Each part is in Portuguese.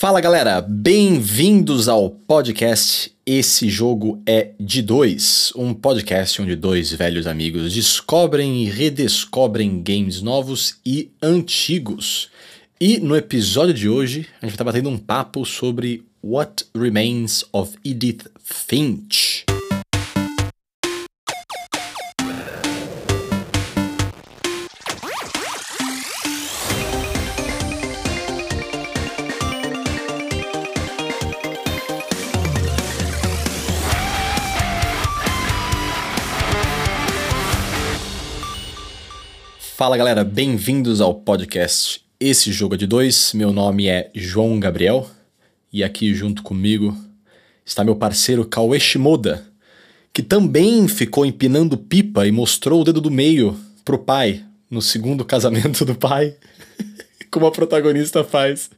Fala galera, bem-vindos ao podcast Esse Jogo é de Dois, um podcast onde dois velhos amigos descobrem e redescobrem games novos e antigos. E no episódio de hoje a gente vai estar batendo um papo sobre What Remains of Edith Finch. Fala galera, bem-vindos ao podcast Esse Jogo é de Dois. Meu nome é João Gabriel e aqui junto comigo está meu parceiro Cauê Shimoda, que também ficou empinando pipa e mostrou o dedo do meio pro pai no segundo casamento do pai. Como a protagonista faz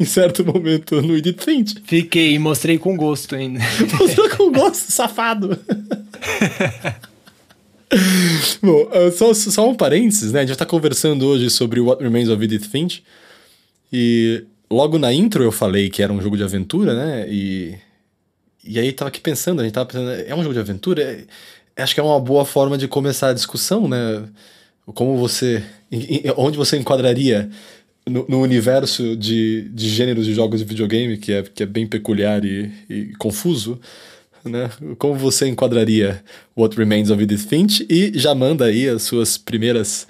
em certo momento no Edith Finch. Fiquei e mostrei com gosto ainda. Mostrou com gosto, safado. Bom, uh, só, só um parênteses, né? A gente vai estar conversando hoje sobre What Remains of Edith Finch. E logo na intro eu falei que era um jogo de aventura, né? E, e aí tava aqui pensando, a gente tava pensando, é um jogo de aventura? É, acho que é uma boa forma de começar a discussão, né? Como você. Onde você enquadraria no, no, universo de, de gêneros de jogos de videogame, que é, que é bem peculiar e, e confuso né? Como você enquadraria What Remains of Edith Finch? E já manda aí as suas primeiras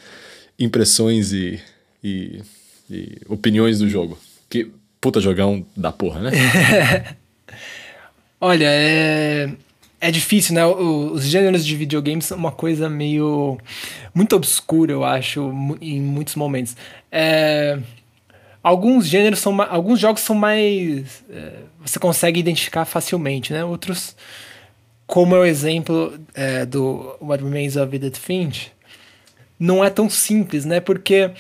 impressões e, e, e opiniões do jogo. Que puta jogão da porra, né? Olha, é, é difícil, né? Os gêneros de videogames são uma coisa meio. muito obscura, eu acho, em muitos momentos. É alguns gêneros são alguns jogos são mais é, você consegue identificar facilmente né? Outros como é o exemplo é, do What Remains of Edith Finch não é tão simples né? Porque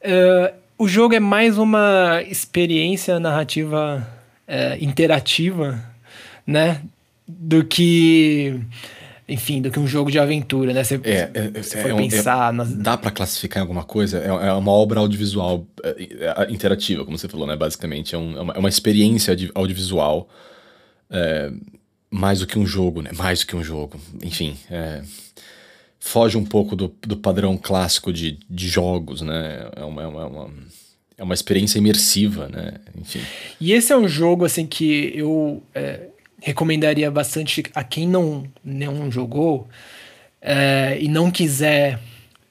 é, o jogo é mais uma experiência narrativa é, interativa né? Do que enfim, do que um jogo de aventura, né? Você, é, é, você foi é, pensar... É, nas... Dá para classificar em alguma coisa? É, é, uma obra audiovisual é, interativa, como você falou, né? Basicamente, é, um, uma, uma, experiência audiovisual mais do que um jogo, né? Mais do que um jogo. Enfim, foge um pouco do, do padrão clássico de, de jogos, né? É uma, é uma, é uma experiência imersiva, né? Enfim. E esse é um jogo, assim, que eu recomendaria bastante a quem não, não jogou é, e não quiser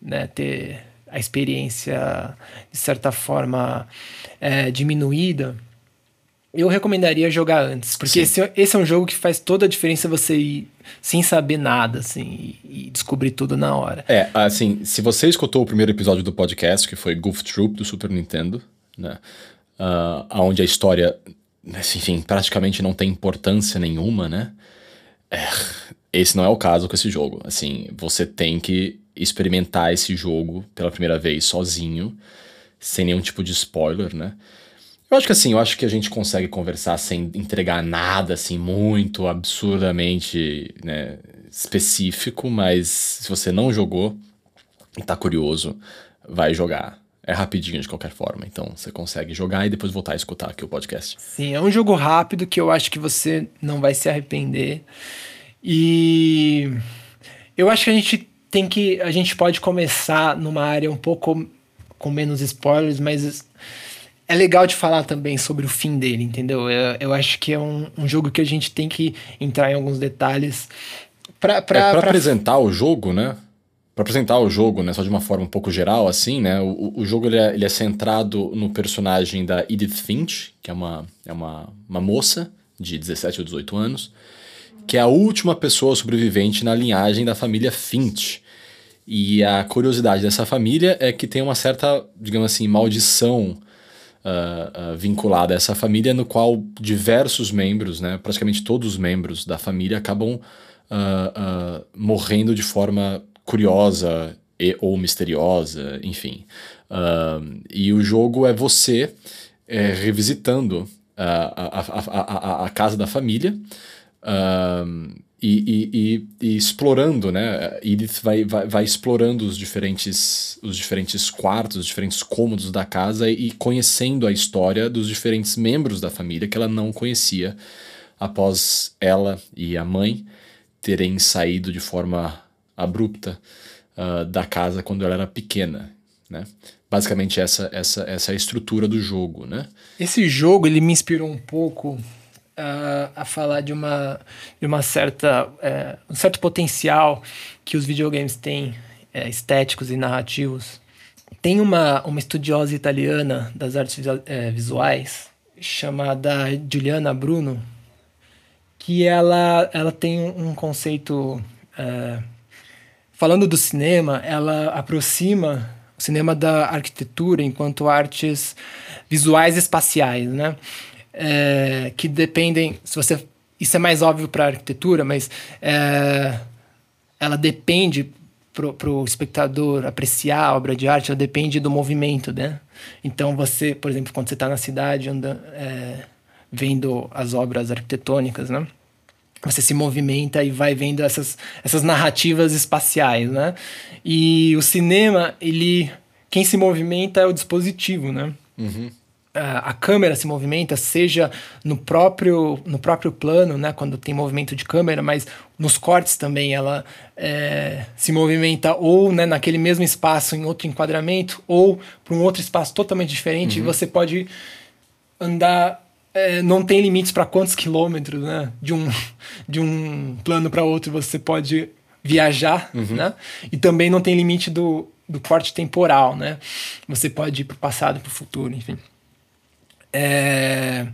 né, ter a experiência de certa forma é, diminuída, eu recomendaria jogar antes, porque esse, esse, é um jogo que faz toda a diferença você ir sem saber nada, assim, e, e, descobrir tudo na hora. É, assim, se você escutou o primeiro episódio do podcast, que foi Goof Troop do Super Nintendo, né, uh, onde a história enfim, praticamente não tem importância nenhuma, né? É, esse não é o caso com esse jogo. Assim, você tem que experimentar esse jogo pela primeira vez sozinho, sem nenhum tipo de spoiler, né? Eu acho que assim, eu acho que a gente consegue conversar sem entregar nada assim muito absurdamente né, específico, mas se você não jogou e tá curioso, vai jogar é rapidinho de qualquer forma. Então você consegue jogar e depois voltar a escutar aqui o podcast. Sim, é um jogo rápido que eu acho que você não vai se arrepender. E eu acho que a gente tem que. A gente pode começar numa área um pouco com menos spoilers, mas é legal de falar também sobre o fim dele, entendeu? Eu, eu acho que é um, um jogo que a gente tem que entrar em alguns detalhes. Pra, é, pra, pra apresentar o jogo, né? Para apresentar o jogo, né, só de uma forma um pouco geral, assim, né, o, o jogo ele é, ele é centrado no personagem da Edith Finch, que é uma, é uma, uma moça de 17 ou 18 anos, que é a última pessoa sobrevivente na linhagem da família Finch. E a curiosidade dessa família é que tem uma certa, digamos assim, maldição uh, uh, vinculada a essa família, no qual diversos membros, né, praticamente todos os membros da família acabam uh, morrendo de forma curiosa e, ou misteriosa, enfim. Uh, e o jogo é você é, revisitando a, a, a, a, casa da família uh, e, e, e, explorando, né? Edith vai, vai, vai, explorando os diferentes, os diferentes quartos, os diferentes cômodos da casa e conhecendo a história dos diferentes membros da família que ela não conhecia após ela e a mãe terem saído de forma abrupta uh, da casa quando ela era pequena, né? Basicamente essa, essa, essa é a estrutura do jogo, né? Esse jogo ele me inspirou um pouco a, a falar de uma, de uma certa, é, um certo potencial que os videogames têm, é, estéticos e narrativos. Tem uma, uma estudiosa italiana das artes é, visuais chamada Giuliana Bruno, que ela, ela tem um conceito. É, falando do cinema, ela aproxima o cinema da arquitetura enquanto artes visuais espaciais, né? é, que dependem. Se você, isso é mais óbvio para a arquitetura, mas é, ela depende para o espectador apreciar a obra de arte, ela depende do movimento, né? Então você, por exemplo, quando você está na cidade andando, é, vendo as obras arquitetônicas, né? Você se movimenta e vai vendo essas, essas narrativas espaciais, né? E o cinema, ele... Quem se movimenta é o dispositivo, né? Uhum a câmera se movimenta, seja no próprio, no próprio plano, né, quando tem movimento de câmera, mas nos cortes também ela é, se movimenta ou né, naquele mesmo espaço em outro enquadramento ou para um outro espaço totalmente diferente. Uhum. E você pode andar, é, não tem limites para quantos quilômetros né, de, um, de um plano para outro você pode viajar, uhum. né? E também não tem limite do, do corte temporal, né? Você pode ir para o passado, para o futuro, enfim. É,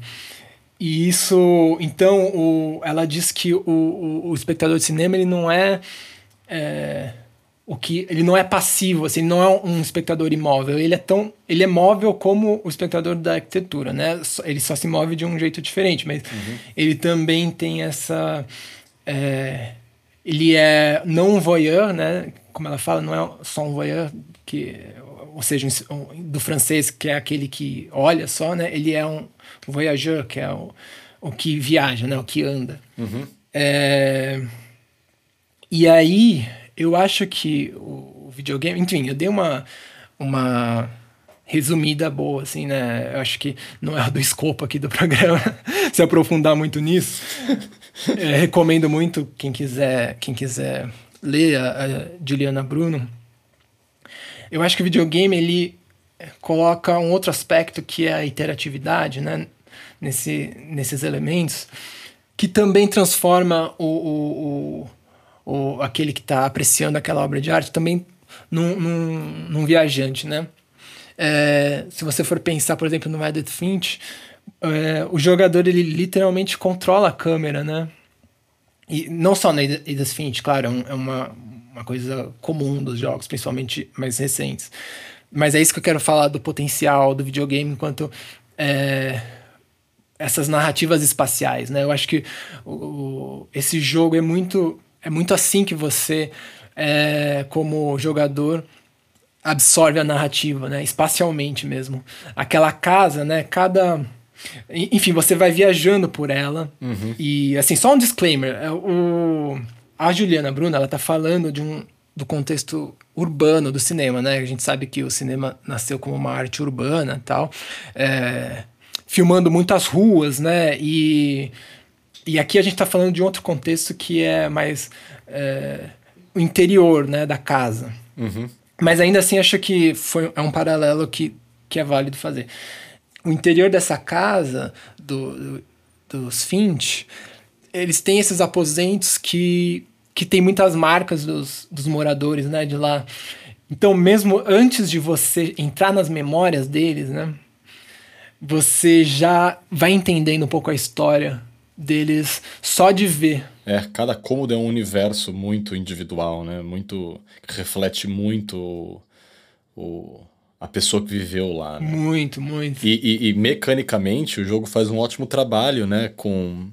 e isso, então, o, ela diz que o, o, o, espectador de cinema ele não é, é, o que ele não é passivo, assim, ele não é um espectador imóvel. Ele é tão, ele é móvel como o espectador da arquitetura, né? Ele só se move de um jeito diferente, mas uhum. ele também tem essa, é, ele é não um voyeur, né? Como ela fala, não é só um voyeur que ou seja, do francês, que é aquele que olha só, né? Ele é um voyageur, que é o, o que viaja, né? O que anda. Uhum. É... E aí, eu acho que o videogame... Enfim, eu dei uma, uma resumida boa, assim, né? Eu acho que não é do escopo aqui do programa se aprofundar muito nisso. É, recomendo muito quem quiser, quem quiser ler a, a Juliana Bruno eu acho que o videogame ele coloca um outro aspecto que é a interatividade, né? Nesse, nesses elementos, que também transforma o, o, o, o aquele que está apreciando aquela obra de arte também num, num, num viajante, né? É, se você for pensar, por exemplo, no Edith Finch, é, o jogador ele literalmente controla a câmera, né? E não só na Edith Finch, claro, é, é uma, uma coisa comum dos jogos, principalmente mais recentes. Mas é isso que eu quero falar do potencial do videogame enquanto é, essas narrativas espaciais, né? Eu acho que o, esse jogo é muito é muito assim que você é, como jogador absorve a narrativa, né? Espacialmente mesmo. Aquela casa, né? Cada enfim, você vai viajando por ela. Uhum. E assim, só um disclaimer, é, o a Juliana Bruna, ela tá falando de um do contexto urbano do cinema, né? A gente sabe que o cinema nasceu como uma arte urbana e tal, é, filmando muitas ruas, né? E, e aqui a gente está falando de outro contexto que é mais é, o interior, né, da casa. Uhum. Mas ainda assim acho que foi, é um paralelo que, que é válido fazer. O interior dessa casa do, do dos Finch, eles têm esses aposentos que que tem muitas marcas dos, dos moradores, né, de lá. Então, mesmo antes de você entrar nas memórias deles, né, você já vai entendendo um pouco a história deles só de ver. É, cada cômodo é um universo muito individual, né? Muito reflete muito o, o a pessoa que viveu lá. Né? Muito, muito. E, e, e, mecanicamente o jogo faz um ótimo trabalho, né? Com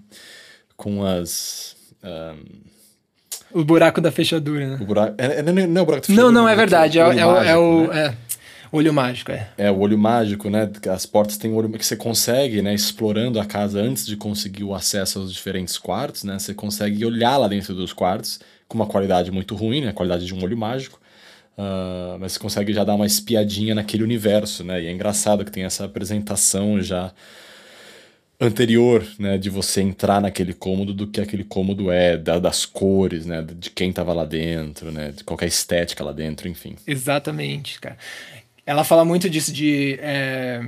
com as um o buraco da fechadura, né? O buraco. É, é, não é o buraco da fechadura. Não, não, é verdade. É, é, o, é, o, é, Olho mágico, é. É, o olho mágico, né? As portas têm olho que você consegue, né? Explorando a casa antes de conseguir o acesso aos diferentes quartos, né? Você consegue olhar lá dentro dos quartos com uma qualidade muito ruim, né? A qualidade de um olho mágico. Uh, mas você consegue já dar uma espiadinha naquele universo, né? E é engraçado que tem essa apresentação já anterior, né, de você entrar naquele cômodo do que aquele cômodo é, da, das cores, né, de quem tava lá dentro, né, de qualquer estética lá dentro, enfim. Exatamente, cara. Ela fala muito disso de é,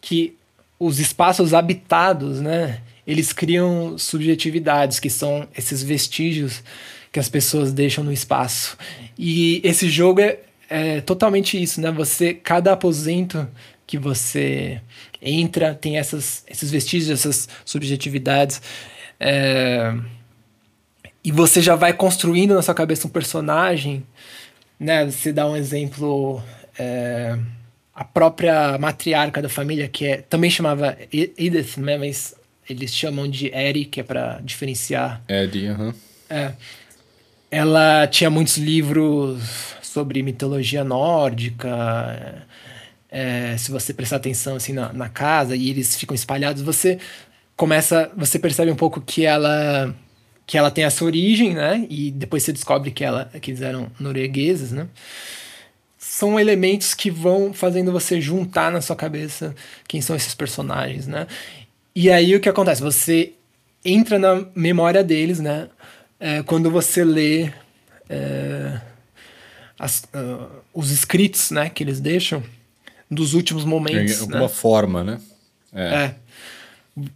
que os espaços habitados, né, eles criam subjetividades, que são esses vestígios que as pessoas deixam no espaço. E esse jogo é, é totalmente isso, né? Você, cada aposento que você entra, tem essas, esses vestígios, essas subjetividades. É, e você já vai construindo na sua cabeça um personagem, né? Você dá um exemplo, é, a própria matriarca da família, que é, também chamava Edith, né? Mas eles chamam de Eri, que é para diferenciar. Eddie, aham. É. Ela tinha muitos livros sobre mitologia nórdica, é, se você prestar atenção assim na, na casa e eles ficam espalhados, você começa, você percebe um pouco que ela que ela tem essa origem, né? E depois você descobre que ela que eles eram noruegueses, né? São elementos que vão fazendo você juntar na sua cabeça quem são esses personagens, né? E aí o que acontece? Você entra na memória deles, né? É, quando você lê é, as, uh, os escritos, né? Que eles deixam dos últimos momentos. De alguma né? forma, né? É. é.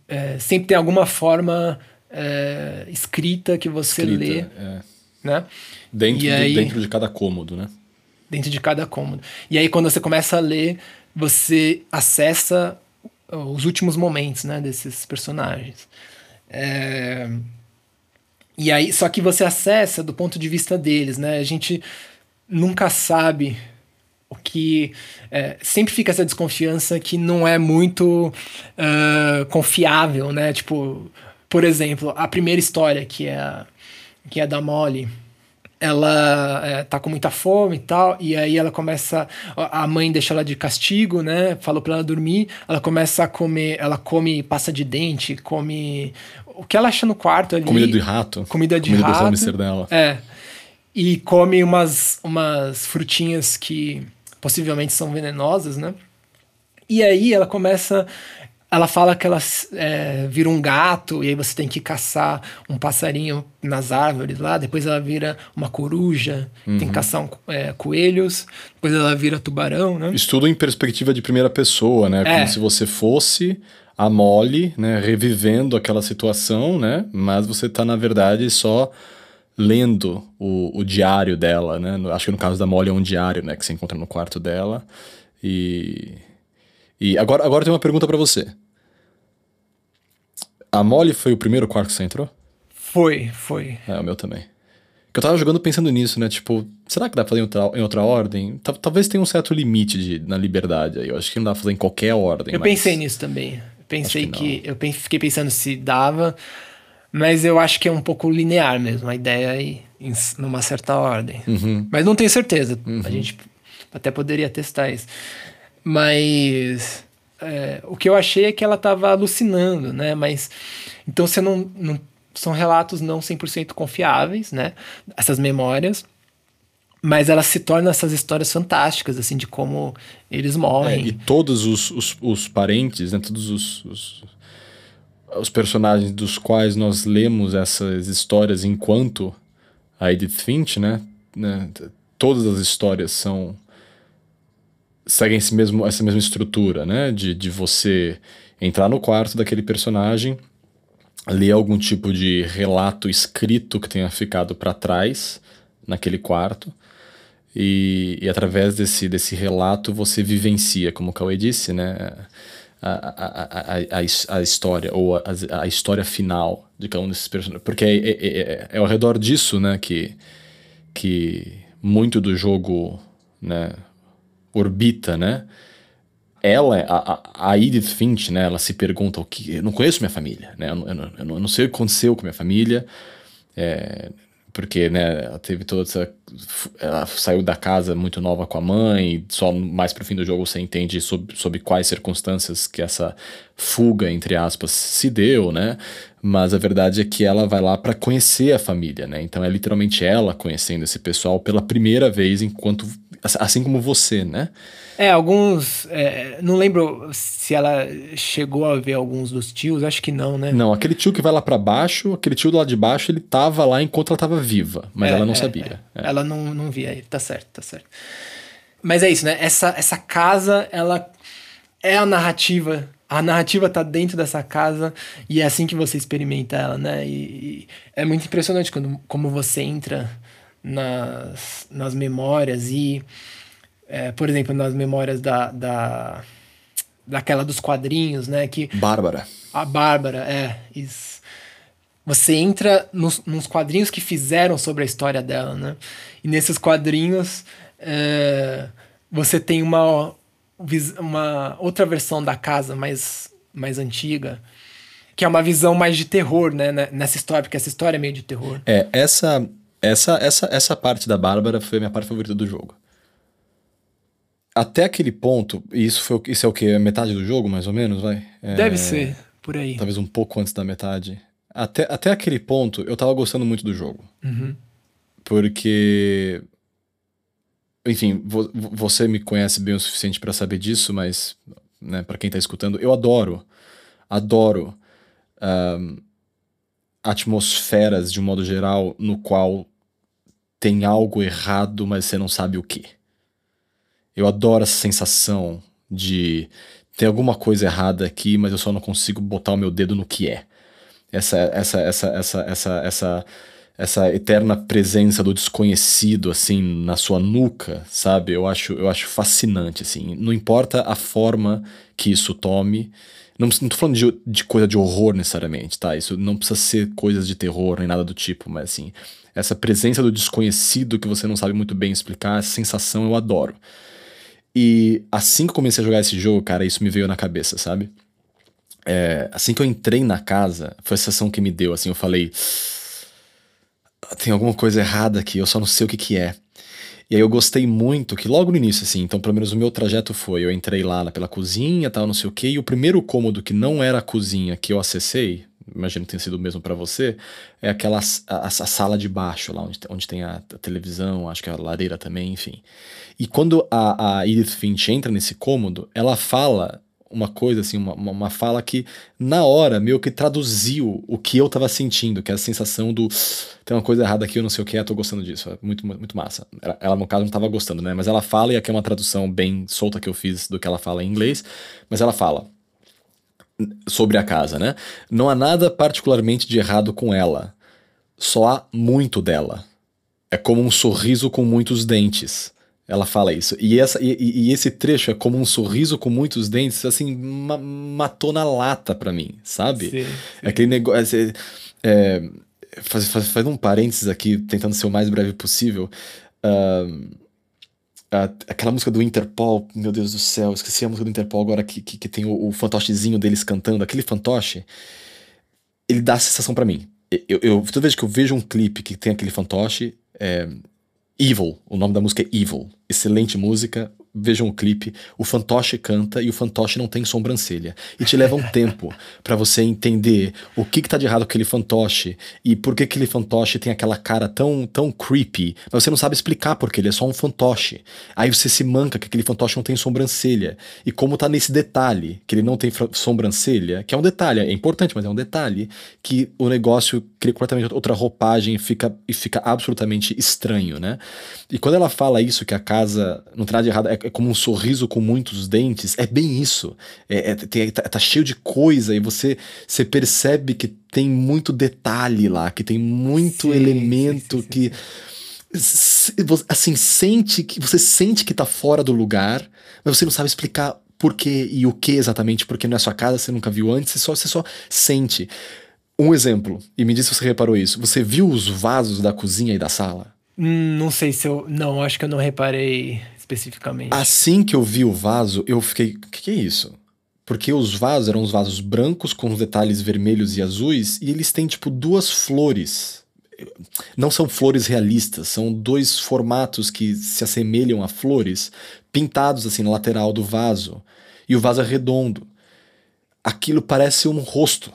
é. sempre tem alguma forma é, escrita que você escrita, lê. É. Né? Dentro, do, aí, dentro de cada cômodo, né? Dentro de cada cômodo. E aí, quando você começa a ler, você acessa os últimos momentos né, desses personagens. É... E aí, só que você acessa do ponto de vista deles, né? A gente nunca sabe o que é, sempre fica essa desconfiança que não é muito uh, confiável, né? Tipo, por exemplo, a primeira história que é que é da Molly, ela é, tá com muita fome e tal, e aí ela começa. A mãe deixa ela de castigo, né? Falou pra ela dormir. Ela começa a comer. Ela come pasta de dente, come. O que ela acha no quarto ali. Comida de rato. Comida de comida rato. dela. É. E come umas, umas frutinhas que possivelmente são venenosas, né? E aí ela começa. Ela fala que ela é, vira um gato, e aí você tem que caçar um passarinho nas árvores lá. Depois ela vira uma coruja, uhum. tem que caçar um, é, coelhos. Depois ela vira tubarão, né? Estudo em perspectiva de primeira pessoa, né? É. Como se você fosse a Molly, né? Revivendo aquela situação, né? Mas você tá, na verdade, só lendo o, o diário dela, né? Acho que no caso da Molly é um diário, né? Que se encontra no quarto dela. E. E agora, agora tem uma pergunta para você. A Molly foi o primeiro quarto que você entrou? Foi, foi. É, o meu também. Eu tava jogando pensando nisso, né? Tipo, será que dá pra fazer em outra, em outra ordem? Talvez tenha um certo limite de, na liberdade aí. Eu acho que não dá pra fazer em qualquer ordem. Eu mas... pensei nisso também. Pensei que, que. Eu fiquei pensando se dava. Mas eu acho que é um pouco linear mesmo, a ideia é ir em, numa certa ordem. Uhum. Mas não tenho certeza. Uhum. A gente até poderia testar isso. Mas é, o que eu achei é que ela estava alucinando, né? Mas então você não, não são relatos não 100% confiáveis, né? Essas memórias. Mas elas se tornam essas histórias fantásticas, assim, de como eles morrem. É, e todos os, os, os, parentes, né? Todos os, os os personagens dos quais nós lemos essas histórias enquanto a Edith Finch, né? né todas as histórias são seguem esse mesmo, essa mesma estrutura, né? De, de você entrar no quarto daquele personagem, ler algum tipo de relato escrito que tenha ficado para trás naquele quarto. E, e através desse, desse relato você vivencia, como o Cauê disse, né? a, a, a, a, história, ou a, a história final de cada um desses personagens. Porque é, é, é, é, ao redor disso, né, que, que muito do jogo, né, orbita, né? Ela, a, a Edith Finch, né, ela se pergunta o que... Eu não conheço minha família, né? Eu, eu, eu, não, eu não sei o que aconteceu com minha família. É, porque né, ela teve toda essa. Ela saiu da casa muito nova com a mãe, só mais pro fim do jogo você entende sob, sob quais circunstâncias que essa fuga, entre aspas, se deu, né? Mas a verdade é que ela vai lá para conhecer a família, né? Então é literalmente ela conhecendo esse pessoal pela primeira vez, enquanto. Assim como você, né? É, alguns. É, não lembro se ela chegou a ver alguns dos tios, acho que não, né? Não, aquele tio que vai lá para baixo, aquele tio do lado de baixo, ele tava lá enquanto ela tava viva, mas é, ela não é, sabia. É. Ela não, não via ele, tá certo, tá certo. Mas é isso, né? Essa, essa casa, ela é a narrativa. A narrativa tá dentro dessa casa e é assim que você experimenta ela, né? E, e é muito impressionante quando, como você entra nas, nas memórias e é, por exemplo, nas memórias da, da daquela dos quadrinhos, né? Que Bárbara. A Bárbara, é. Isso. Você entra nos, nos quadrinhos que fizeram sobre a história dela, né? E nesses quadrinhos é, você tem uma, uma outra versão da casa mais, mais antiga, que é uma visão mais de terror, né? Nessa história, porque essa história é meio de terror. É, essa, essa, essa, essa parte da Bárbara foi a minha parte favorita do jogo até aquele ponto, e isso, foi, isso é o que? Metade do jogo, mais ou menos, vai? É, Deve ser, por aí. Talvez um pouco antes da metade. Até, até aquele ponto, eu tava gostando muito do jogo. Uhum. Porque. Enfim, vo, você me conhece bem o suficiente para saber disso, mas, né, para quem tá escutando, eu adoro, adoro um, atmosferas de um modo geral no qual tem algo errado, mas você não sabe o que. Eu adoro essa sensação de ter alguma coisa errada aqui, mas eu só não consigo botar o meu dedo no que é. Essa essa essa essa essa essa essa eterna presença do desconhecido assim na sua nuca, sabe? Eu acho eu acho fascinante assim. Não importa a forma que isso tome, não, não tô falando de, de coisa de horror necessariamente, tá? Isso não precisa ser coisas de terror nem nada do tipo, mas assim, essa presença do desconhecido que você não sabe muito bem explicar, essa sensação eu adoro. E assim que eu comecei a jogar esse jogo, cara, isso me veio na cabeça, sabe? É, assim que eu entrei na casa, foi a sensação que me deu, assim, eu falei. Tem alguma coisa errada aqui, eu só não sei o que que é. E aí eu gostei muito que logo no início, assim, então pelo menos o meu trajeto foi, eu entrei lá pela cozinha, tal, não sei o que, e o primeiro cômodo que não era a cozinha que eu acessei, imagino que tenha sido o mesmo para você, é aquela a, a, sala de baixo, lá onde, onde tem a, a, televisão, acho que a lareira também, enfim. E quando a, a Edith Finch entra nesse cômodo, ela fala uma coisa assim, uma, uma fala que na hora meio que traduziu o que eu tava sentindo, que é a sensação do tem uma coisa errada aqui, eu não sei o que, eu tô gostando disso. É muito, muito massa. Ela, no caso, não tava gostando, né? Mas ela fala, e aqui é uma tradução bem solta que eu fiz do que ela fala em inglês, mas ela fala sobre a casa, né? Não há nada particularmente de errado com ela. Só há muito dela. É como um sorriso com muitos dentes. Ela fala isso. E, essa, e, e esse trecho é como um sorriso com muitos dentes, assim, ma matou na lata pra mim, sabe? Sim, sim. Aquele negócio. É, faz, faz, faz um parênteses aqui, tentando ser o mais breve possível. Uh, aquela música do Interpol, meu Deus do céu, esqueci a música do Interpol agora que, que, que tem o, o fantochezinho deles cantando. Aquele fantoche, ele dá a sensação para mim. Eu, eu, toda vez que eu vejo um clipe que tem aquele fantoche, é, Evil, o nome da música é Evil. Excelente música, vejam o clipe, o fantoche canta e o fantoche não tem sobrancelha. E te leva um tempo para você entender o que, que tá de errado com aquele fantoche e por que aquele fantoche tem aquela cara tão, tão creepy, mas você não sabe explicar porque ele é só um fantoche. Aí você se manca que aquele fantoche não tem sobrancelha. E como tá nesse detalhe, que ele não tem sobrancelha, que é um detalhe, é importante, mas é um detalhe, que o negócio cria completamente outra roupagem e fica, e fica absolutamente estranho, né? E quando ela fala isso, que a casa não tem nada de errado, é é como um sorriso com muitos dentes. É bem isso. É, é tem, tá, tá, cheio de coisa e você, você percebe que tem muito detalhe lá, que tem muito sim, elemento sim, sim, que assim sente que você sente que tá fora do lugar, mas você não sabe explicar por quê e o que exatamente, porque não é sua casa, você nunca viu antes, você só, você só sente. Um exemplo, e me diz se você reparou isso. Você viu os vasos da cozinha e da sala? Hum, não sei se eu. Não, acho que eu não reparei especificamente. Assim que eu vi o vaso, eu fiquei, o que, que é isso? Porque os vasos eram os vasos brancos com os detalhes vermelhos e azuis e eles têm tipo duas flores não são flores realistas, são dois formatos que se assemelham a flores pintados assim na lateral do vaso. E o vaso é redondo. Aquilo parece um rosto.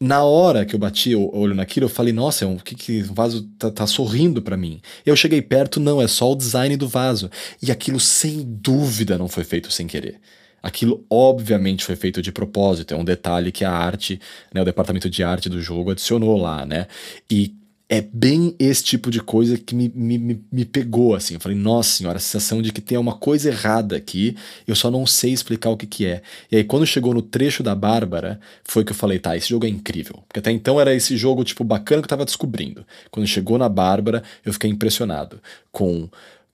Na hora que eu bati o olho naquilo, eu falei, nossa, é um, que, que vaso tá, tá sorrindo para mim. Eu cheguei perto, não, é só o design do vaso. E aquilo sem dúvida não foi feito sem querer. Aquilo obviamente foi feito de propósito, é um detalhe que a arte, né, o departamento de arte do jogo adicionou lá, né? E é bem esse tipo de coisa que me, me, me pegou, assim. Eu falei, nossa senhora, a sensação de que tem uma coisa errada aqui, eu só não sei explicar o que que é. E aí, quando chegou no trecho da Bárbara, foi que eu falei, tá, esse jogo é incrível. Porque até então era esse jogo, tipo, bacana que eu tava descobrindo. Quando chegou na Bárbara, eu fiquei impressionado com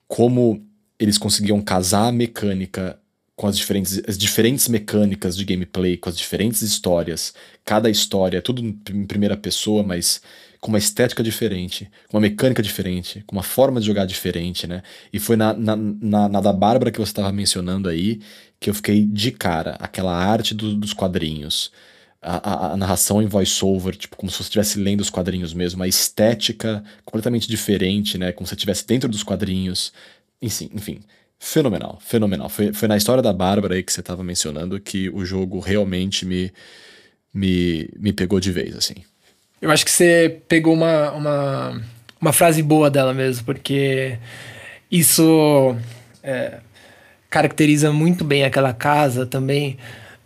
como eles conseguiam casar a mecânica com as diferentes, as diferentes mecânicas de gameplay, com as diferentes histórias. Cada história, tudo em primeira pessoa, mas com uma estética diferente, com uma mecânica diferente, com uma forma de jogar diferente, né? E foi na, na, na, na da Bárbara que você estava mencionando aí que eu fiquei de cara. Aquela arte do, dos quadrinhos, a, a, a, narração em voiceover, tipo, como se você estivesse lendo os quadrinhos mesmo, a estética completamente diferente, né? Como se você estivesse dentro dos quadrinhos. Enfim, enfim fenomenal, fenomenal. Foi, foi na história da Bárbara aí que você estava mencionando que o jogo realmente me, me, me pegou de vez, assim. Eu acho que você pegou uma, uma, uma frase boa dela mesmo, porque isso é, caracteriza muito bem aquela casa também.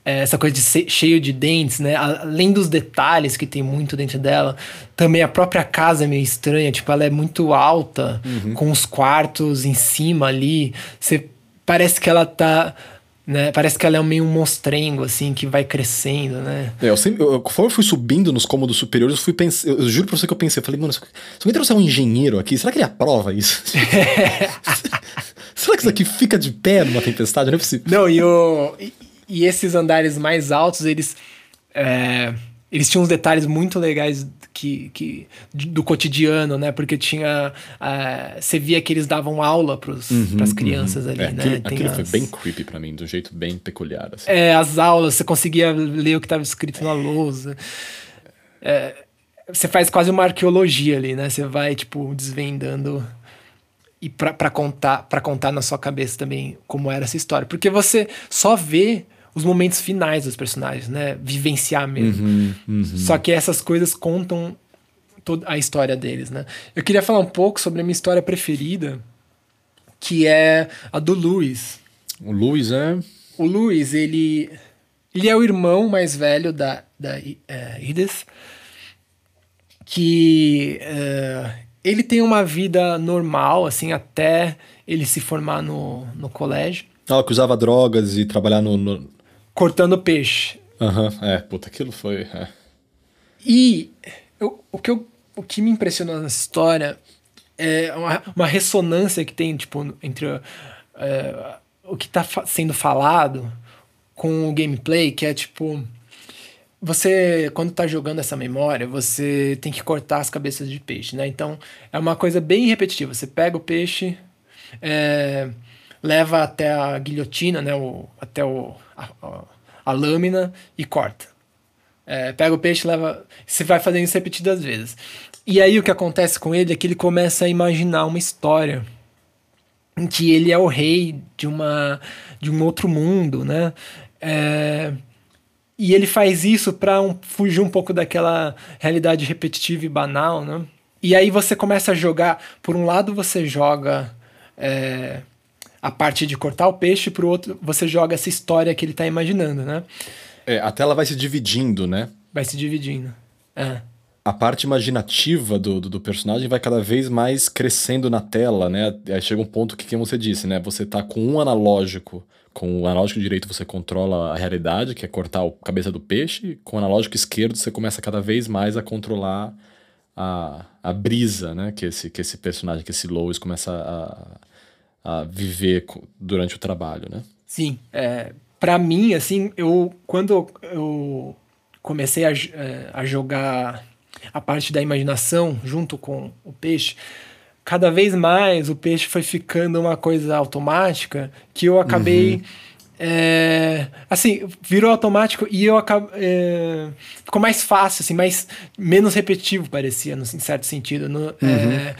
É, essa coisa de ser cheio de dentes, né? Além dos detalhes que tem muito dentro dela, também a própria casa é meio estranha, tipo, ela é muito alta, uhum. com os quartos em cima ali. Você parece que ela tá né? Parece que ela é meio um monstrengo, assim, que vai crescendo, né? É, eu sempre, eu, conforme eu fui subindo nos cômodos superiores, eu fui pensando, eu, eu, juro pra você que eu pensei, eu falei, mano, se alguém trouxer um engenheiro aqui, será que ele aprova isso? será que isso aqui fica de pé numa tempestade? Não é possível. Não, e, o, e, e esses andares mais altos, eles... É, eles tinham uns detalhes muito legais que, que do cotidiano, né? Porque tinha. Uh, você via que eles davam aula para as uhum, crianças uhum. ali, é, né? Aquilo, aquilo as... foi bem creepy para mim, de um jeito bem peculiar. Assim. É, as aulas, você conseguia ler o que estava escrito na lousa. É, você faz quase uma arqueologia ali, né? Você vai, tipo, desvendando e para contar para contar na sua cabeça também como era essa história porque você só vê os momentos finais dos personagens, né? Vivenciar mesmo. Uhum, uhum. Só que essas coisas contam toda a história deles, né? Eu queria falar um pouco sobre a minha história preferida, que é a do Luiz. O Luiz é. O Luiz, ele. Ele é o irmão mais velho da, da é, Edith, que uh, ele tem uma vida normal, assim, até ele se formar no, no colégio. Ah, que usava drogas e trabalhar no, no, cortando peixe. Aham, uhum, é, puta, aquilo foi. É. E eu, o, que eu, o que me impressionou nessa história é uma, uma ressonância que tem, tipo, entre é, o que está fa sendo falado com o gameplay, que é tipo. Você, quando tá jogando essa memória, você tem que cortar as cabeças de peixe, né? Então, é uma coisa bem repetitiva. Você pega o peixe, é, leva até a guilhotina, né? O, até o, a, a lâmina e corta. É, pega o peixe, leva. Você vai fazendo isso repetidas vezes. E aí o que acontece com ele é que ele começa a imaginar uma história em que ele é o rei de uma de um outro mundo, né? É, e ele faz isso para um, fugir um pouco daquela realidade repetitiva e banal, né? E aí você começa a jogar. Por um lado você joga é, a parte de cortar o peixe, pro outro você joga essa história que ele tá imaginando, né? É, a tela vai se dividindo, né? Vai se dividindo. É. A parte imaginativa do, do, do, personagem vai cada vez mais crescendo na tela, né? Aí chega um ponto que, como você disse, né? Você tá com um analógico, com o analógico direito você controla a realidade, que é cortar a cabeça do peixe, com o analógico esquerdo você começa cada vez mais a controlar a, a brisa, né? Que esse, que esse personagem, que esse Lois começa a a viver durante o trabalho, né? Sim, é, para mim, assim, eu quando eu comecei a, é, a jogar a parte da imaginação junto com o peixe, cada vez mais o peixe foi ficando uma coisa automática que eu acabei uhum. é, assim, virou automático e eu acabo. É, ficou mais fácil, assim, mais, menos repetitivo, parecia, no, em certo sentido. No, é, uhum. é,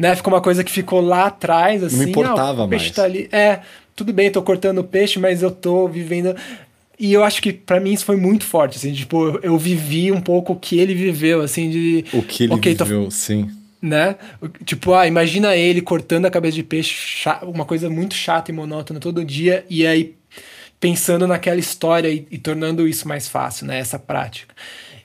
né, ficou uma coisa que ficou lá atrás, assim. Não importava ah, o peixe mais. Tá ali. É, tudo bem, tô cortando o peixe, mas eu tô vivendo. E eu acho que para mim isso foi muito forte, assim, tipo, eu, eu, vivi um pouco o que ele viveu, assim, de. O que ele okay, viveu, tô, sim. Né? Tipo, ah, imagina ele cortando a cabeça de peixe, uma coisa muito chata e monótona todo dia, e aí pensando naquela história e, e, tornando isso mais fácil, né? Essa prática.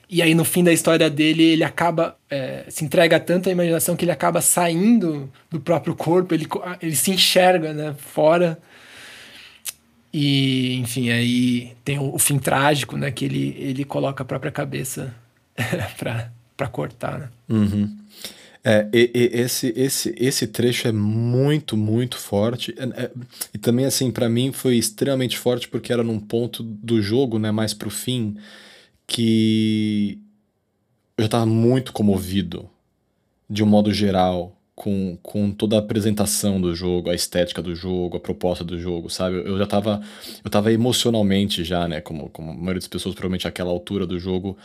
E aí, no fim da história dele, ele acaba. É, se entrega tanto à imaginação que ele acaba saindo do próprio corpo, ele, ele se enxerga, né? Fora. E, enfim, aí tem o, o fim trágico, né? Que ele, ele coloca a própria cabeça para cortar, né? Uhum. É, e, e, esse, esse, esse trecho é muito, muito forte. É, é, e também, assim, para mim foi extremamente forte porque era num ponto do jogo, né, mais pro fim, que eu já tava muito comovido, de um modo geral, com, com toda a apresentação do jogo, a estética do jogo, a proposta do jogo, sabe? Eu já tava, eu tava emocionalmente já, né, como, como a maioria das pessoas, provavelmente àquela altura do jogo,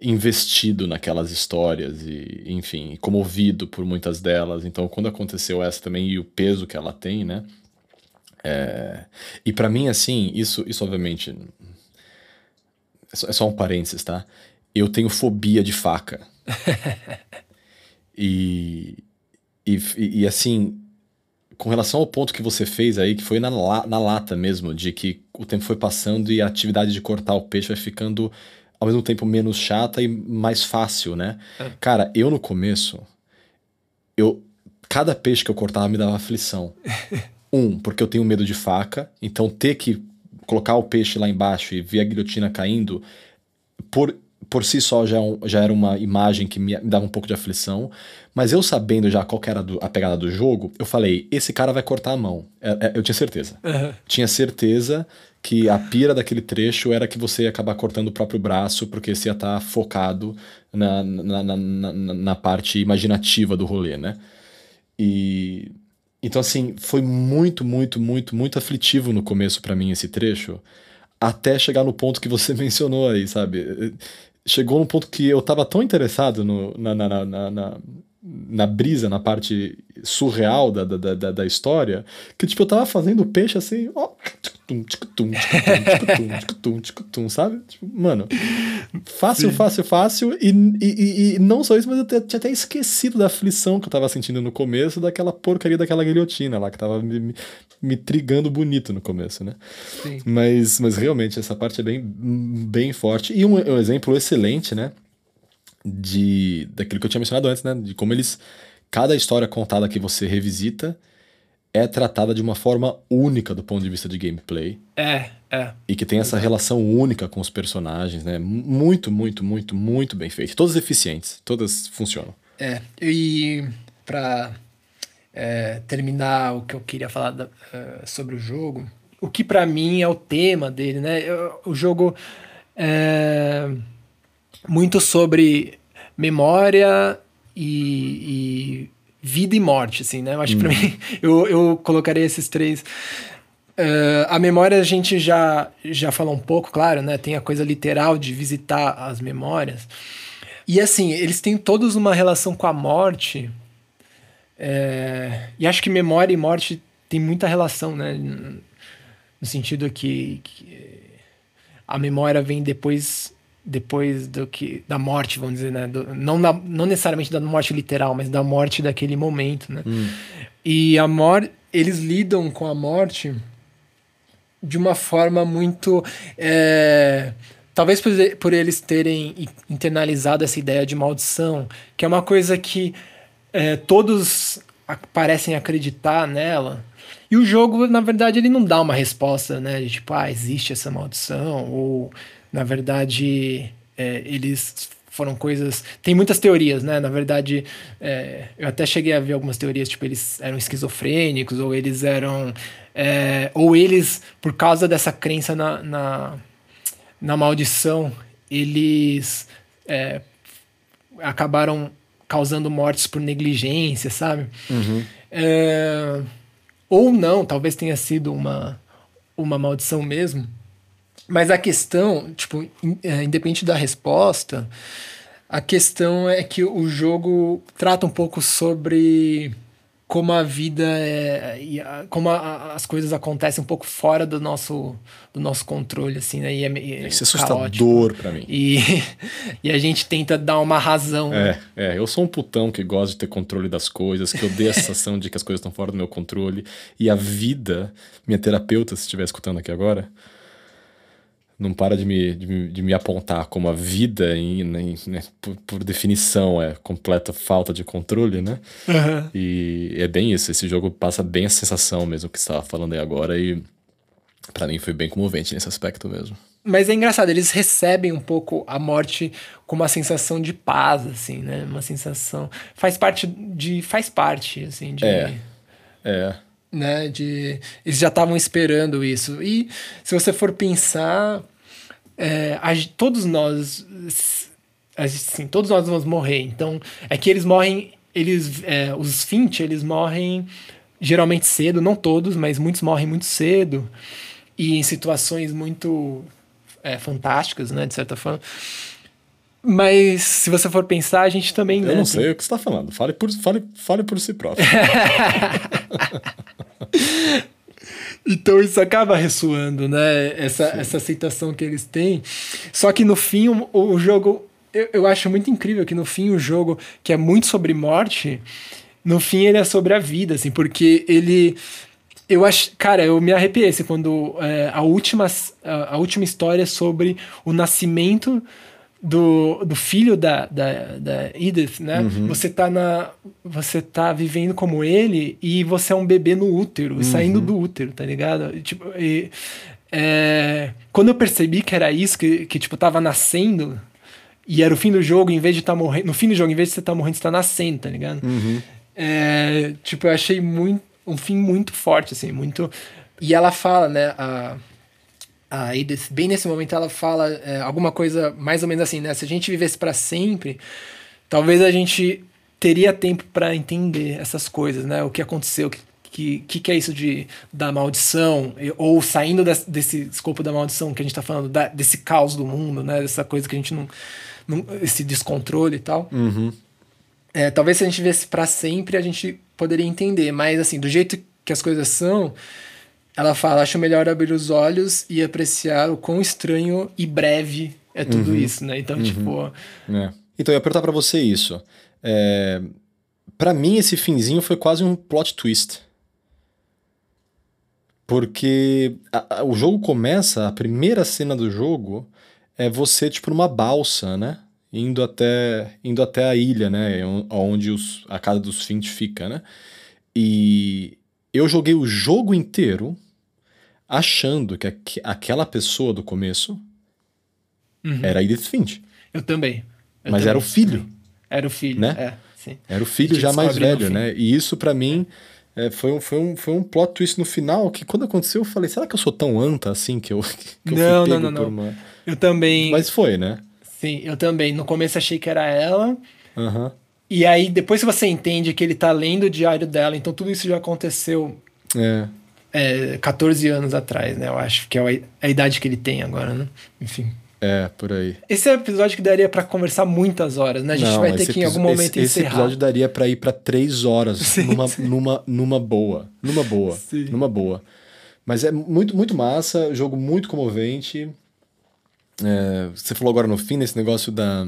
investido naquelas histórias e, enfim, comovido por muitas delas. Então, quando aconteceu essa também e o peso que ela tem, né? É... E para mim, assim, isso, isso obviamente é só um parênteses, tá? Eu tenho fobia de faca. e, e, e assim, com relação ao ponto que você fez aí, que foi na, na lata mesmo, de que o tempo foi passando e a atividade de cortar o peixe vai ficando ao mesmo tempo menos chata e mais fácil, né? É. Cara, eu no começo, eu cada peixe que eu cortava me dava aflição. um, porque eu tenho medo de faca, então ter que colocar o peixe lá embaixo e ver a guilhotina caindo, por, por si só já, é já era uma imagem que me, dava um pouco de aflição. Mas eu sabendo já qual era do, a pegada do jogo, eu falei: esse cara vai cortar a mão. É, é, eu tinha certeza. Uhum. Tinha certeza que a pira daquele trecho era que você ia acabar cortando o próprio braço, porque você ia estar tá focado na, na, na, na, na parte imaginativa do rolê, né? E. Então, assim, foi muito, muito, muito, muito aflitivo no começo para mim esse trecho, até chegar no ponto que você mencionou aí, sabe? Chegou num ponto que eu tava tão interessado no, na, na, na, na na brisa, na parte surreal da, da, da, da história, que tipo, eu tava fazendo o peixe assim, ó, tum, tum, tum, tum, sabe? Tipo, mano, fácil, Sim. fácil, fácil, e, e, e, não só isso, mas eu tinha até esquecido da aflição que eu tava sentindo no começo, daquela porcaria daquela guilhotina lá, que tava me, me, me trigando bonito no começo, né? Sim. Mas, mas realmente, essa parte é bem, bem forte. E um, um exemplo excelente, né? de daquilo que eu tinha mencionado antes, né? De como eles cada história contada que você revisita é tratada de uma forma única do ponto de vista de gameplay. É, é. E que tem essa relação única com os personagens, né? Muito, muito, muito, muito bem feito. Todas eficientes, todas funcionam. É, e para é, terminar o que eu queria falar da, uh, sobre o jogo, o que para mim é o tema dele, né? O jogo é muito sobre memória e, e, vida e morte, assim, né? Eu acho hum. que pra uhum. mim, eu, eu colocaria esses três. Uh, a memória a gente já, já falou um pouco, claro, né? Tem a coisa literal de visitar as memórias. E assim, eles têm todos uma relação com a morte. É, e acho que memória e morte tem muita relação, né? No sentido que, que a memória vem depois depois do que da morte, vamos dizer, né? Do, não, na, não necessariamente da morte literal, mas da morte daquele momento, né? Hum. E a morte, eles lidam com a morte de uma forma muito é, talvez por, por, eles terem internalizado essa ideia de maldição, que é uma coisa que é, todos parecem acreditar nela. E o jogo, na verdade, ele não dá uma resposta, né? De tipo, ah, existe essa maldição, ou na verdade, é, eles foram coisas. Tem muitas teorias, né? Na verdade, é, eu até cheguei a ver algumas teorias, tipo, eles eram esquizofrênicos, ou eles eram. É, ou eles, por causa dessa crença na, na, na maldição, eles é, acabaram causando mortes por negligência, sabe? Uhum. É, ou não, talvez tenha sido uma uma maldição mesmo. Mas a questão, tipo, é, independente da resposta, a questão é que o jogo trata um pouco sobre como a vida é, como a, as coisas acontecem um pouco fora do nosso do nosso controle assim né? E é, é Isso é assustador para mim. E, e a gente tenta dar uma razão. É é eu sou um putão que gosta de ter controle das coisas que odeia a sensação de que as coisas estão fora do meu controle. E a vida minha terapeuta se estiver escutando aqui agora não para de me, de de me apontar como a vida, em, em né, por, por, definição, é completa falta de controle, né? Uhum. E é bem isso. Esse jogo passa bem a sensação mesmo que você estava falando aí agora. E para mim foi bem comovente nesse aspecto mesmo. Mas é engraçado, eles recebem um pouco a morte com uma sensação de paz, assim, né? Uma sensação. Faz parte de. Faz parte, assim, de. É. É né? De eles já estavam esperando isso. E se você for pensar, é, a, todos nós, todos nós vamos morrer. Então é que eles morrem, eles, é, os Finch, eles morrem geralmente cedo, não todos, mas muitos morrem muito cedo e em situações muito é, fantásticas, né? De certa forma. Mas se você for pensar, a gente também. Eu né, não sei tem... o que você está falando. Fale por, fale, fale por si próprio. então isso acaba ressoando, né? Essa, essa aceitação que eles têm. Só que no fim, o, o jogo. Eu, eu acho muito incrível que no fim o jogo, que é muito sobre morte, no fim ele é sobre a vida, assim, porque ele. Eu acho, cara, eu me arrepiei assim, quando é, a, última, a, a última história é sobre o nascimento do, do filho da, da, da Edith, né? Uhum. Você tá na você tá vivendo como ele e você é um bebê no útero, uhum. saindo do útero, tá ligado? Tipo, e, é, quando eu percebi que era isso que, que tipo tava nascendo e era o fim do jogo, em vez de estar tá morrendo, no fim do jogo, em vez de você estar tá morrendo, você tá nascendo, tá ligado? Uhum. É, tipo, eu achei muito um fim muito forte assim, muito e ela fala, né, a a Edith, bem nesse momento, ela fala é, alguma coisa mais ou menos assim, né? Se a gente vivesse para sempre, talvez a gente teria tempo para entender essas coisas, né? O que aconteceu, o que, que, que é isso de da maldição, ou saindo desse, desse escopo da maldição que a gente está falando, da, desse caos do mundo, né? Dessa coisa que a gente não. não esse descontrole e tal. Uhum. É, talvez se a gente vivesse para sempre, a gente poderia entender, mas assim, do jeito que as coisas são ela fala: acho melhor abrir os olhos e apreciar o quão estranho e breve é tudo uhum. isso, né? Então, uhum. tipo. É. Então, eu ia perguntar pra você isso. É... Para mim, esse finzinho foi quase um plot twist. Porque a, a, o jogo começa, a primeira cena do jogo é você, tipo, numa balsa, né? Indo até, indo até a ilha, né? Onde os, a casa dos Finch fica, né? E eu joguei o jogo inteiro achando que aqu aquela pessoa do começo uhum. era Edith Finch. Eu também. Eu Mas também. era o filho. Era o filho, né? É, sim. Era o filho já mais velho, né? E isso para mim é, foi, um, foi, um, foi um plot twist no final que quando aconteceu eu falei, será que eu sou tão anta assim que eu, que não, eu não, não, não. Uma... Eu também... Mas foi, né? Sim, eu também. No começo achei que era ela. Uhum. E aí, depois que você entende que ele tá lendo o diário dela, então tudo isso já aconteceu é é, 14 anos atrás, né? Eu acho que é a idade que ele tem agora, né? Enfim. É, por aí. Esse é um episódio que daria para conversar muitas horas, né? A gente Não, vai ter que em algum momento esse, encerrar. Esse episódio daria para ir para três horas, sim, numa, sim. numa numa boa, numa boa, sim. numa boa. Mas é muito muito massa, jogo muito comovente. É, você falou agora no fim nesse negócio da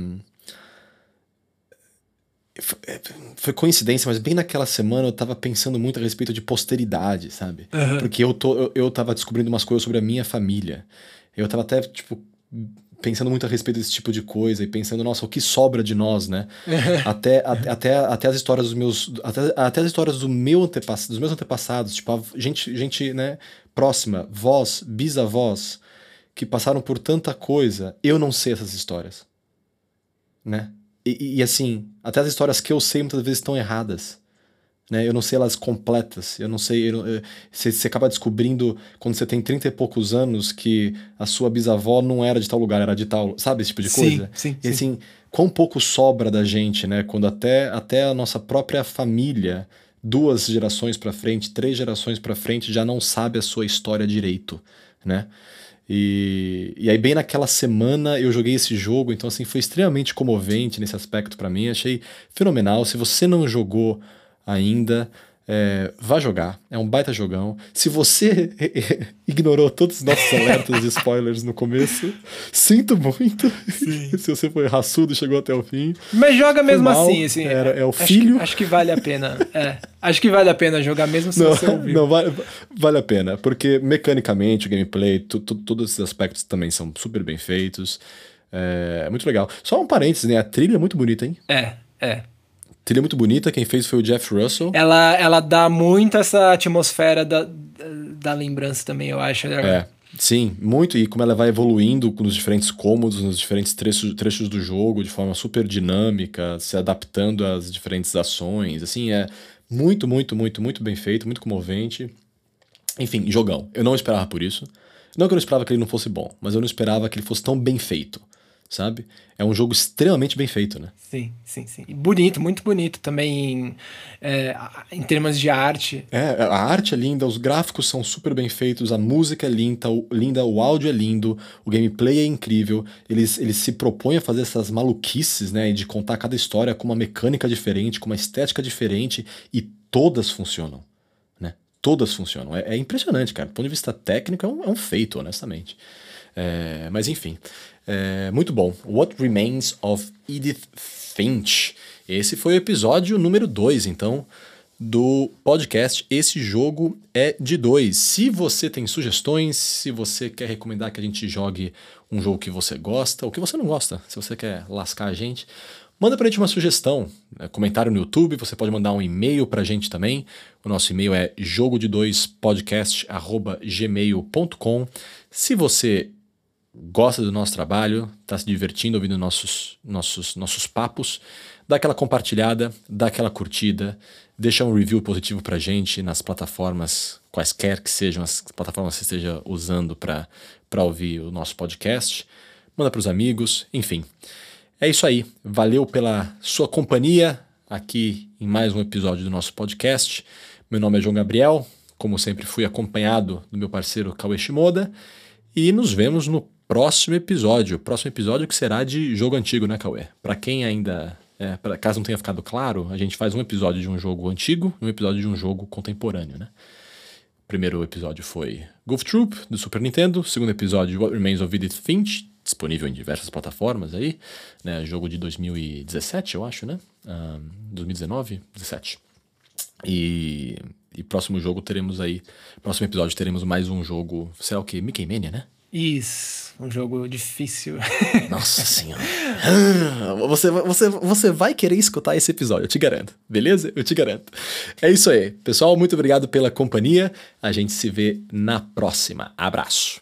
foi coincidência, mas bem naquela semana eu tava pensando muito a respeito de posteridade, sabe? Uhum. Porque eu, tô, eu, eu tava descobrindo umas coisas sobre a minha família. Eu tava até, tipo, pensando muito a respeito desse tipo de coisa e pensando, nossa, o que sobra de nós, né? até, a, até, até as histórias dos meus. Até, até as histórias do meu antepass, dos meus antepassados, tipo, gente, gente, né, próxima, vós, bisavós, que passaram por tanta coisa, eu não sei essas histórias. Né? E, e, assim, até as histórias que eu sei muitas vezes estão erradas. Né? Eu não sei elas completas. Eu não sei. Eu, eu, você, você acaba descobrindo, quando você tem 30 e poucos anos, que a sua bisavó não era de tal lugar, era de tal. Sabe esse tipo de coisa? Sim, sim. E assim, quão pouco sobra da gente, né? Quando até, até a nossa própria família duas gerações para frente, três gerações para frente, já não sabe a sua história direito, né? E, e aí, bem naquela semana, eu joguei esse jogo, então, assim, foi extremamente comovente nesse aspecto para mim. Achei fenomenal. Se você não jogou ainda, é, vá jogar, é um baita jogão. Se você ignorou todos os nossos alertas de spoilers no começo, sinto muito. Se você foi raçudo e chegou até o fim. Mas joga mesmo mal, assim, assim. Era, é o acho filho. Que, acho que vale a pena. É, acho que vale a pena jogar mesmo se não, você ouvir. Não, vale, vale a pena, porque mecanicamente o gameplay, tu, tu, todos esses aspectos também são super bem feitos. É, é muito legal. Só um parênteses, né? A trilha é muito bonita, hein? É, é. Trilha muito bonita, quem fez foi o Jeff Russell. Ela, ela dá muito essa atmosfera da, da lembrança também, eu acho. É, sim, muito. E como ela vai evoluindo nos diferentes cômodos, nos diferentes trechos, trechos do jogo, de forma super dinâmica, se adaptando às diferentes ações. Assim, é muito, muito, muito, muito bem feito, muito comovente. Enfim, jogão. Eu não esperava por isso. Não que eu não esperava que ele não fosse bom, mas eu não esperava que ele fosse tão bem feito sabe? É um jogo extremamente bem feito, né? Sim, sim, sim. bonito, muito bonito também em, é, em termos de arte. É, a arte é linda, os gráficos são super bem feitos, a música é linda, o, linda, o áudio é lindo, o gameplay é incrível. Eles, eles se propõem a fazer essas maluquices, né? De contar cada história com uma mecânica diferente, com uma estética diferente e todas funcionam. Né? Todas funcionam. É, é impressionante, cara. Do ponto de vista técnico, é um, é um feito, honestamente. É, mas enfim. É, muito bom. What Remains of Edith Finch. Esse foi o episódio número 2, então, do podcast Esse Jogo é de dois. Se você tem sugestões, se você quer recomendar que a gente jogue um jogo que você gosta, ou que você não gosta, se você quer lascar a gente, manda pra gente uma sugestão, né? comentário no YouTube, você pode mandar um e-mail pra gente também. O nosso e-mail é jogo de dois. Se você gosta do nosso trabalho, está se divertindo ouvindo nossos, nossos, nossos papos, dá aquela compartilhada, dá aquela curtida, deixa um review positivo para gente nas plataformas, quaisquer que sejam as plataformas que você esteja usando para ouvir o nosso podcast. Manda para os amigos, enfim. É isso aí. Valeu pela sua companhia aqui em mais um episódio do nosso podcast. Meu nome é João Gabriel. Como sempre, fui acompanhado do meu parceiro Cauê Shimoda. E nos vemos no próximo episódio. Próximo episódio que será de jogo antigo, né, Cauê? Para quem ainda. É, pra, caso não tenha ficado claro, a gente faz um episódio de um jogo antigo e um episódio de um jogo contemporâneo, né? O primeiro episódio foi Goof Troop, do Super Nintendo. O segundo episódio, What Remains of Edith Finch, disponível em diversas plataformas aí. Né? Jogo de 2017, eu acho, né? Um, 2019? 17. E, e próximo jogo teremos aí. Próximo episódio teremos mais um jogo. Será o que? Mickey Mania, né? Isso, um jogo difícil. Nossa senhora. Você, você, você vai querer escutar esse episódio, eu te garanto. Beleza? Eu te garanto. É isso aí. Pessoal, muito obrigado pela companhia. A gente se vê na próxima. Abraço.